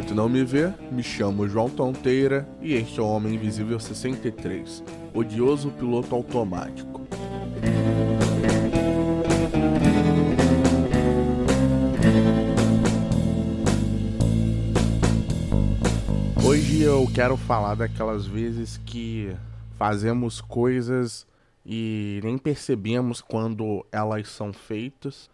Olá para você que me escuta e não me vê, me chamo João Tonteira e este é o Homem Invisível 63, odioso piloto automático. Hoje eu quero falar daquelas vezes que fazemos coisas e nem percebemos quando elas são feitas.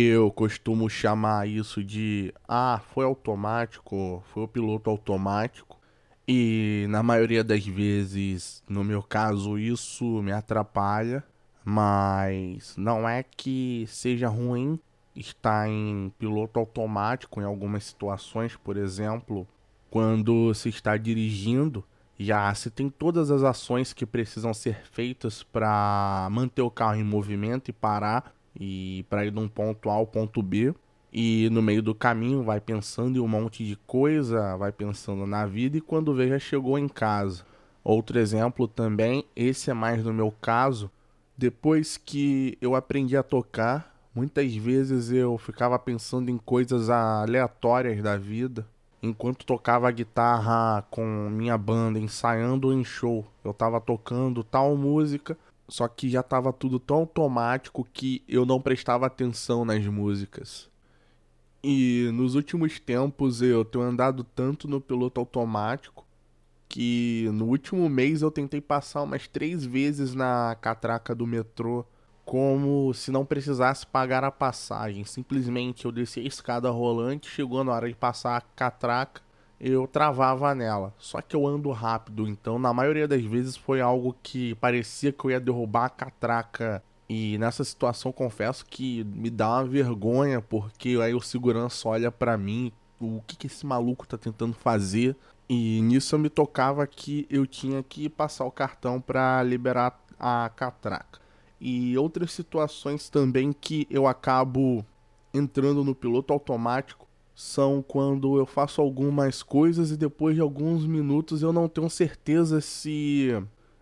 Eu costumo chamar isso de ah, foi automático, foi o piloto automático. E na maioria das vezes, no meu caso, isso me atrapalha, mas não é que seja ruim estar em piloto automático em algumas situações, por exemplo, quando se está dirigindo, já se tem todas as ações que precisam ser feitas para manter o carro em movimento e parar e para ir de um ponto A ao ponto B. E no meio do caminho vai pensando em um monte de coisa, vai pensando na vida e quando vê já chegou em casa. Outro exemplo também, esse é mais no meu caso, depois que eu aprendi a tocar, muitas vezes eu ficava pensando em coisas aleatórias da vida enquanto tocava guitarra com minha banda, ensaiando em show. Eu tava tocando tal música, só que já tava tudo tão automático que eu não prestava atenção nas músicas. E nos últimos tempos eu tenho andado tanto no piloto automático que no último mês eu tentei passar umas três vezes na catraca do metrô como se não precisasse pagar a passagem. Simplesmente eu descia a escada rolante, chegou na hora de passar a catraca, eu travava nela. Só que eu ando rápido, então na maioria das vezes foi algo que parecia que eu ia derrubar a catraca. E nessa situação confesso que me dá uma vergonha, porque aí o segurança olha para mim, o que, que esse maluco tá tentando fazer? E nisso eu me tocava que eu tinha que passar o cartão para liberar a catraca e outras situações também que eu acabo entrando no piloto automático são quando eu faço algumas coisas e depois de alguns minutos eu não tenho certeza se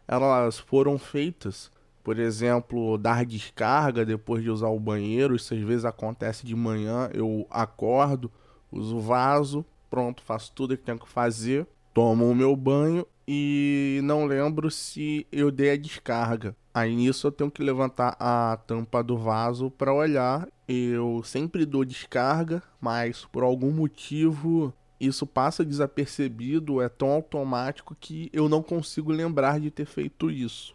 elas foram feitas. Por exemplo, dar descarga depois de usar o banheiro, isso às vezes acontece de manhã, eu acordo, uso vaso, pronto, faço tudo que tenho que fazer, tomo o meu banho e não lembro se eu dei a descarga. Aí nisso eu tenho que levantar a tampa do vaso para olhar. Eu sempre dou descarga, mas por algum motivo isso passa desapercebido, é tão automático que eu não consigo lembrar de ter feito isso.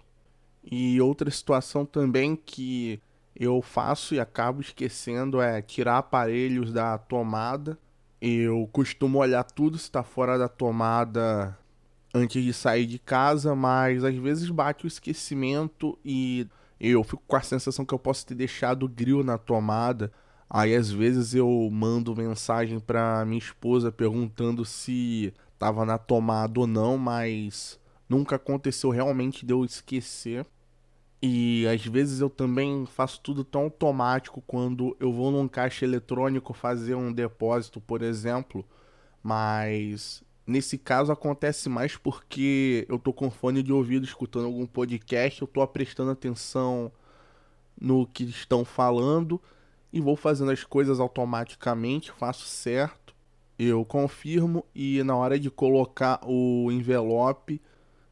E outra situação também que eu faço e acabo esquecendo é tirar aparelhos da tomada. Eu costumo olhar tudo se está fora da tomada antes de sair de casa, mas às vezes bate o esquecimento e eu fico com a sensação que eu posso ter deixado o grill na tomada. Aí às vezes eu mando mensagem para minha esposa perguntando se estava na tomada ou não, mas nunca aconteceu realmente de eu esquecer. E às vezes eu também faço tudo tão automático quando eu vou num caixa eletrônico fazer um depósito, por exemplo, mas Nesse caso acontece mais porque eu tô com fone de ouvido escutando algum podcast, eu tô prestando atenção no que estão falando e vou fazendo as coisas automaticamente, faço certo, eu confirmo e na hora de colocar o envelope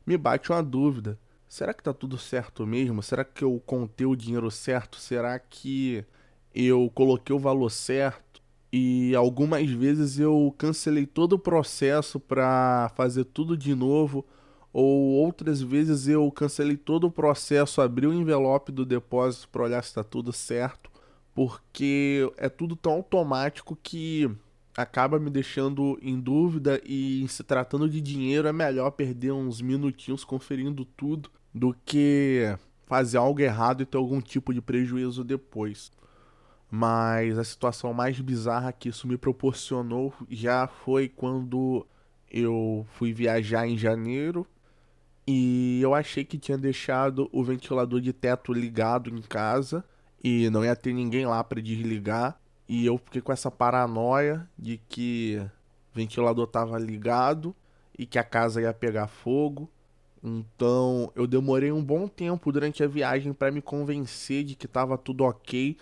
me bate uma dúvida. Será que tá tudo certo mesmo? Será que eu contei o dinheiro certo? Será que eu coloquei o valor certo? E algumas vezes eu cancelei todo o processo para fazer tudo de novo, ou outras vezes eu cancelei todo o processo, abri o envelope do depósito para olhar se está tudo certo, porque é tudo tão automático que acaba me deixando em dúvida e se tratando de dinheiro é melhor perder uns minutinhos conferindo tudo do que fazer algo errado e ter algum tipo de prejuízo depois mas a situação mais bizarra que isso me proporcionou já foi quando eu fui viajar em janeiro e eu achei que tinha deixado o ventilador de teto ligado em casa e não ia ter ninguém lá para desligar e eu fiquei com essa paranoia de que o ventilador estava ligado e que a casa ia pegar fogo. Então eu demorei um bom tempo durante a viagem para me convencer de que estava tudo ok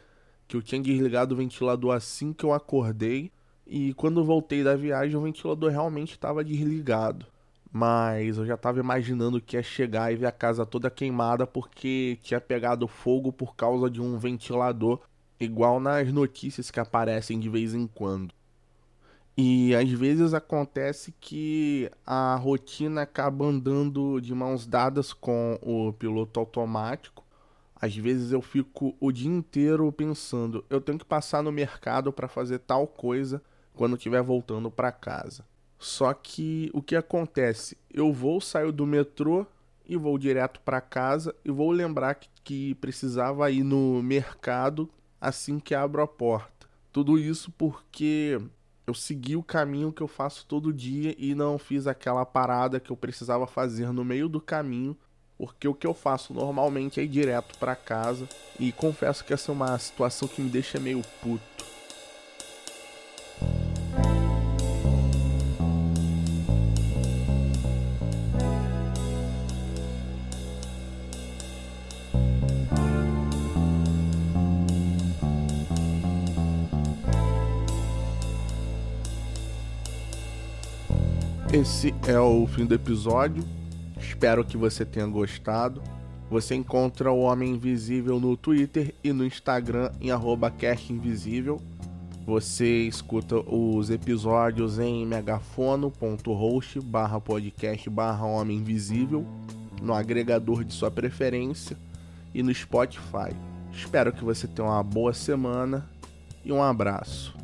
que eu tinha desligado o ventilador assim que eu acordei, E quando voltei da viagem, o ventilador realmente estava desligado. Mas eu já estava imaginando que ia chegar e ver a casa toda queimada porque tinha pegado fogo por causa de um ventilador, igual nas notícias que aparecem de vez em quando. E às vezes acontece que a rotina acaba andando de mãos dadas com o piloto automático. Às vezes eu fico o dia inteiro pensando, eu tenho que passar no mercado para fazer tal coisa quando estiver voltando para casa. Só que o que acontece? Eu vou, saio do metrô e vou direto para casa e vou lembrar que, que precisava ir no mercado assim que abro a porta. Tudo isso porque eu segui o caminho que eu faço todo dia e não fiz aquela parada que eu precisava fazer no meio do caminho, porque o que eu faço normalmente é ir direto para casa e confesso que essa é uma situação que me deixa meio puto. Esse é o fim do episódio. Espero que você tenha gostado. Você encontra o Homem Invisível no Twitter e no Instagram em @castinvisível. Você escuta os episódios em megafono.host barra podcast barra Homem Invisível no agregador de sua preferência e no Spotify. Espero que você tenha uma boa semana e um abraço.